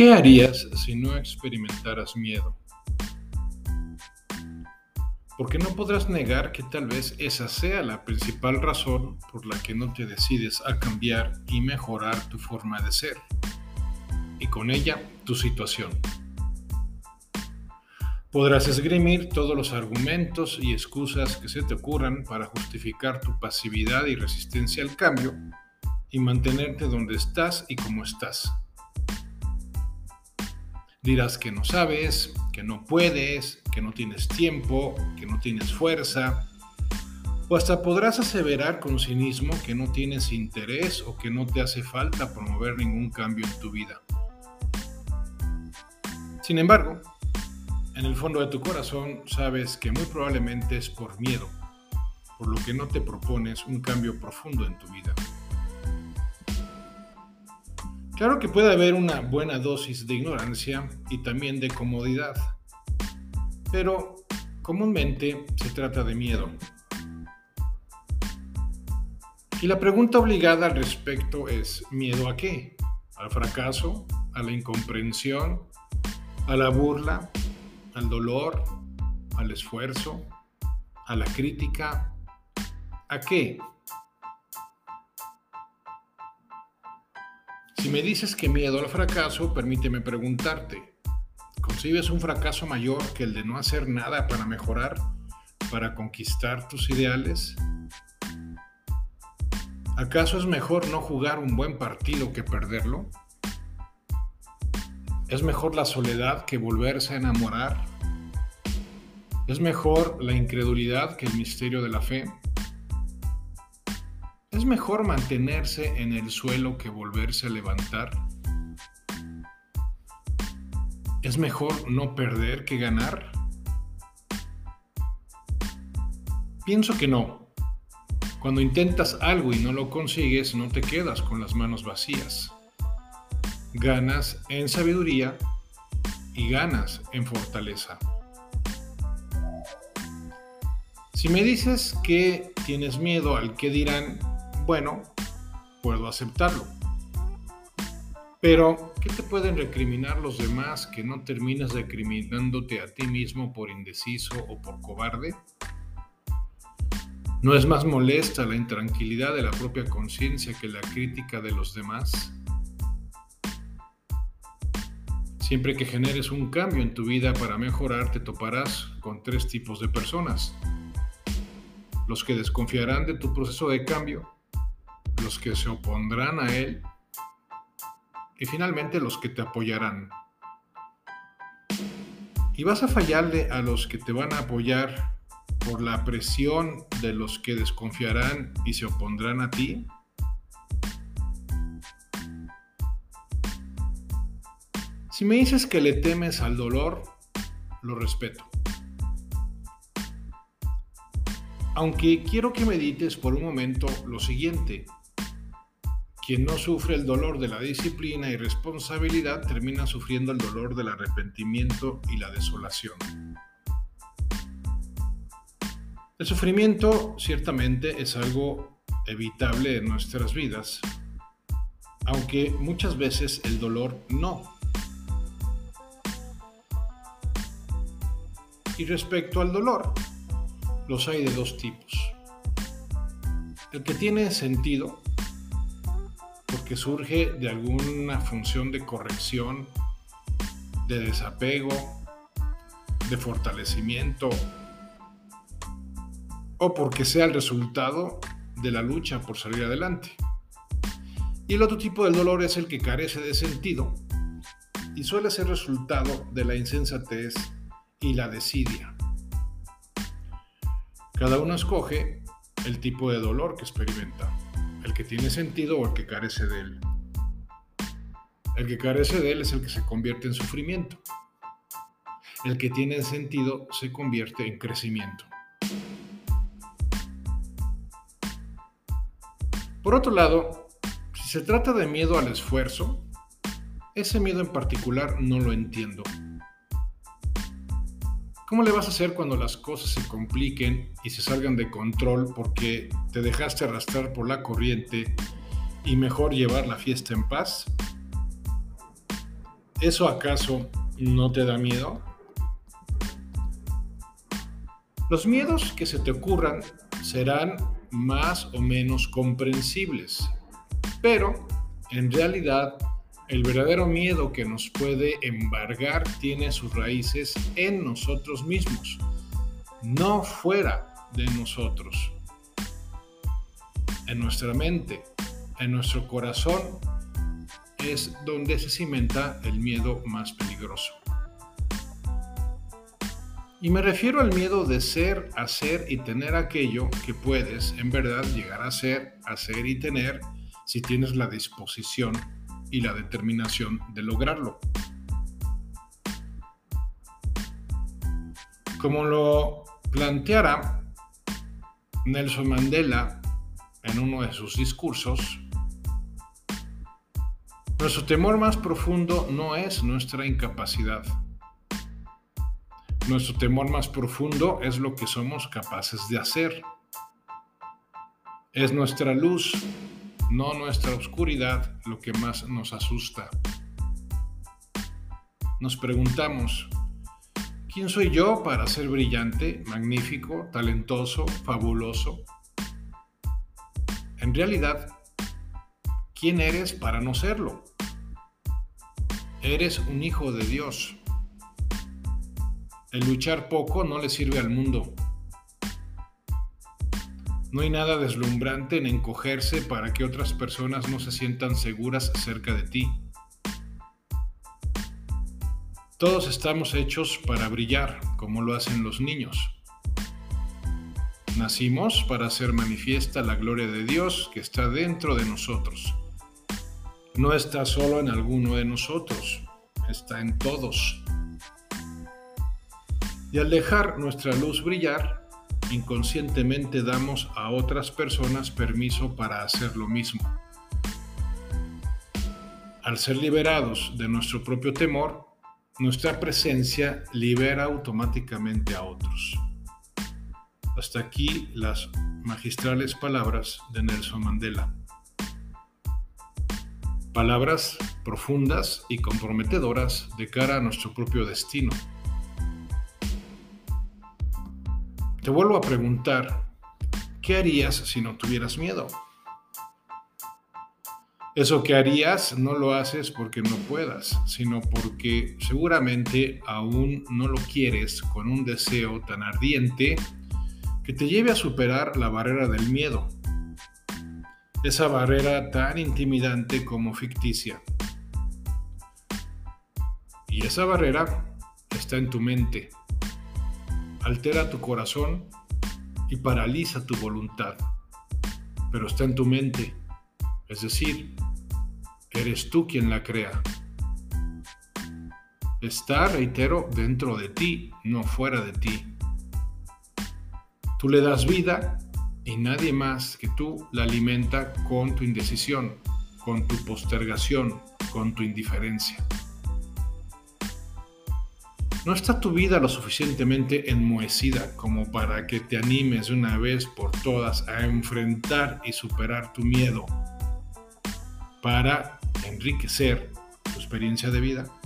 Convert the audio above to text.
¿Qué harías si no experimentaras miedo? Porque no podrás negar que tal vez esa sea la principal razón por la que no te decides a cambiar y mejorar tu forma de ser, y con ella tu situación. Podrás esgrimir todos los argumentos y excusas que se te ocurran para justificar tu pasividad y resistencia al cambio y mantenerte donde estás y como estás Dirás que no sabes, que no puedes, que no tienes tiempo, que no tienes fuerza. O hasta podrás aseverar con cinismo que no tienes interés o que no te hace falta promover ningún cambio en tu vida. Sin embargo, en el fondo de tu corazón sabes que muy probablemente es por miedo, por lo que no te propones un cambio profundo en tu vida. Claro que puede haber una buena dosis de ignorancia y también de comodidad, pero comúnmente se trata de miedo. Y la pregunta obligada al respecto es, ¿miedo a qué? ¿Al fracaso? ¿A la incomprensión? ¿A la burla? ¿Al dolor? ¿Al esfuerzo? ¿A la crítica? ¿A qué? Si me dices que miedo al fracaso, permíteme preguntarte, ¿concibes un fracaso mayor que el de no hacer nada para mejorar, para conquistar tus ideales? ¿Acaso es mejor no jugar un buen partido que perderlo? ¿Es mejor la soledad que volverse a enamorar? ¿Es mejor la incredulidad que el misterio de la fe? ¿Es mejor mantenerse en el suelo que volverse a levantar? ¿Es mejor no perder que ganar? Pienso que no. Cuando intentas algo y no lo consigues, no te quedas con las manos vacías. Ganas en sabiduría y ganas en fortaleza. Si me dices que tienes miedo al que dirán, bueno, puedo aceptarlo. Pero, ¿qué te pueden recriminar los demás que no terminas recriminándote a ti mismo por indeciso o por cobarde? ¿No es más molesta la intranquilidad de la propia conciencia que la crítica de los demás? Siempre que generes un cambio en tu vida para mejorar, te toparás con tres tipos de personas. Los que desconfiarán de tu proceso de cambio, que se opondrán a él y finalmente los que te apoyarán. Y vas a fallarle a los que te van a apoyar por la presión de los que desconfiarán y se opondrán a ti. Si me dices que le temes al dolor, lo respeto. Aunque quiero que medites por un momento lo siguiente. Quien no sufre el dolor de la disciplina y responsabilidad termina sufriendo el dolor del arrepentimiento y la desolación. El sufrimiento ciertamente es algo evitable en nuestras vidas, aunque muchas veces el dolor no. Y respecto al dolor, los hay de dos tipos. El que tiene sentido porque surge de alguna función de corrección, de desapego, de fortalecimiento, o porque sea el resultado de la lucha por salir adelante. Y el otro tipo del dolor es el que carece de sentido y suele ser resultado de la insensatez y la desidia. Cada uno escoge el tipo de dolor que experimenta el que tiene sentido o el que carece de él. El que carece de él es el que se convierte en sufrimiento. El que tiene sentido se convierte en crecimiento. Por otro lado, si se trata de miedo al esfuerzo, ese miedo en particular no lo entiendo. ¿Cómo le vas a hacer cuando las cosas se compliquen y se salgan de control porque te dejaste arrastrar por la corriente y mejor llevar la fiesta en paz? ¿Eso acaso no te da miedo? Los miedos que se te ocurran serán más o menos comprensibles, pero en realidad el verdadero miedo que nos puede embargar tiene sus raíces en nosotros mismos, no fuera de nosotros. En nuestra mente, en nuestro corazón, es donde se cimenta el miedo más peligroso. Y me refiero al miedo de ser, hacer y tener aquello que puedes en verdad llegar a ser, hacer y tener si tienes la disposición y la determinación de lograrlo. Como lo planteara Nelson Mandela en uno de sus discursos, nuestro temor más profundo no es nuestra incapacidad. Nuestro temor más profundo es lo que somos capaces de hacer. Es nuestra luz no nuestra oscuridad, lo que más nos asusta. Nos preguntamos, ¿quién soy yo para ser brillante, magnífico, talentoso, fabuloso? En realidad, ¿quién eres para no serlo? Eres un hijo de Dios. El luchar poco no le sirve al mundo. No hay nada deslumbrante en encogerse para que otras personas no se sientan seguras cerca de ti. Todos estamos hechos para brillar, como lo hacen los niños. Nacimos para hacer manifiesta la gloria de Dios que está dentro de nosotros. No está solo en alguno de nosotros, está en todos. Y al dejar nuestra luz brillar, inconscientemente damos a otras personas permiso para hacer lo mismo. Al ser liberados de nuestro propio temor, nuestra presencia libera automáticamente a otros. Hasta aquí las magistrales palabras de Nelson Mandela. Palabras profundas y comprometedoras de cara a nuestro propio destino. Te vuelvo a preguntar, ¿qué harías si no tuvieras miedo? Eso que harías no lo haces porque no puedas, sino porque seguramente aún no lo quieres con un deseo tan ardiente que te lleve a superar la barrera del miedo. Esa barrera tan intimidante como ficticia. Y esa barrera está en tu mente altera tu corazón y paraliza tu voluntad, pero está en tu mente, es decir, eres tú quien la crea. Está, reitero, dentro de ti, no fuera de ti. Tú le das vida y nadie más que tú la alimenta con tu indecisión, con tu postergación, con tu indiferencia. ¿No está tu vida lo suficientemente enmohecida como para que te animes de una vez por todas a enfrentar y superar tu miedo para enriquecer tu experiencia de vida?